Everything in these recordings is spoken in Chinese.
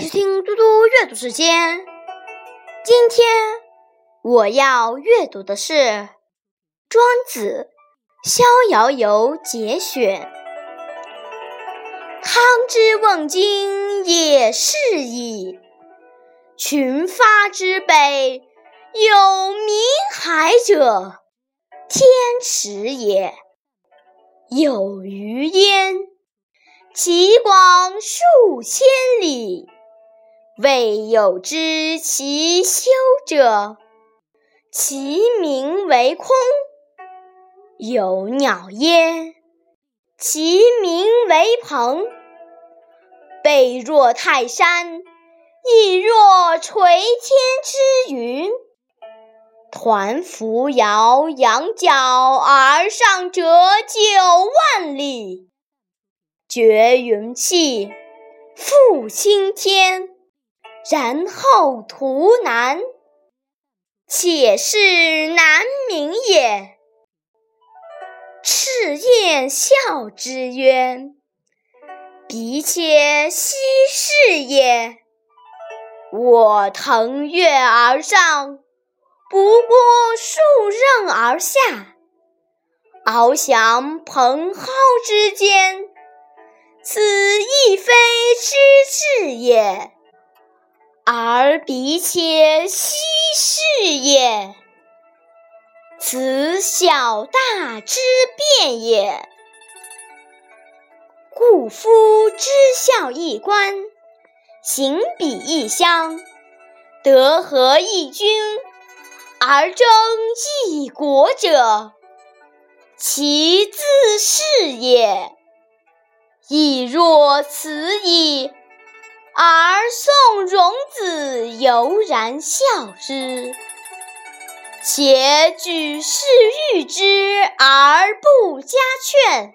听嘟嘟阅读时间。今天我要阅读的是《庄子·逍遥游》节选。汤之问津也是矣，群发之北，有明海者，天池也。有鱼焉，其广数千里，未有知其修者。其名为空。有鸟焉，其名为鹏。背若泰山，翼若垂天之云。抟扶摇，仰角而上者九万里，绝云气，覆青天，然后图南，且是南冥也。赤焰笑之曰：“彼且奚是也？我腾跃而上。”不过数仞而下，翱翔蓬蒿之间，此亦非之至也，而彼且奚是也？此小大之变也。故夫知孝一官，行比一乡，德合一君。而争一国者，其自是也。亦若此矣。而宋荣子悠然笑之，且举世誉之而不加劝，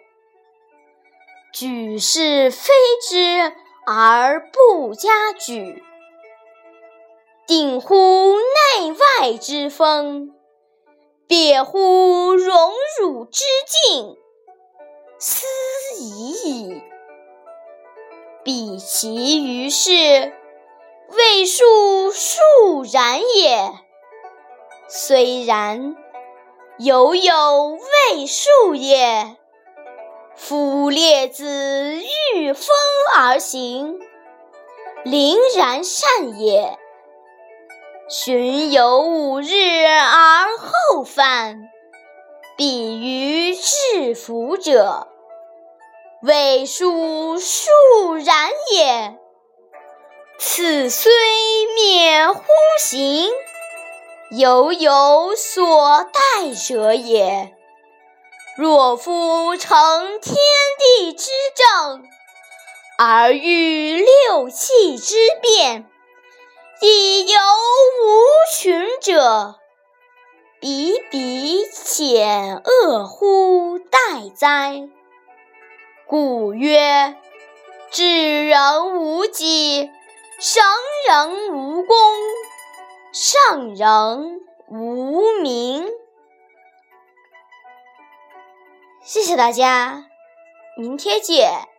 举世非之而不加沮。定乎内外之风，别乎荣辱之境，斯已矣。彼其于世，未数数然也。虽然，犹有未数也。夫列子御风而行，凛然善也。巡游五日而后返，必于至福者，未数数然也。此虽免乎行，犹有所待者也。若夫成天地之正，而欲六气之变。亦有无穷者，比彼且恶乎待哉？古曰：智人无己，神人无功，圣人无名。谢谢大家，明天见。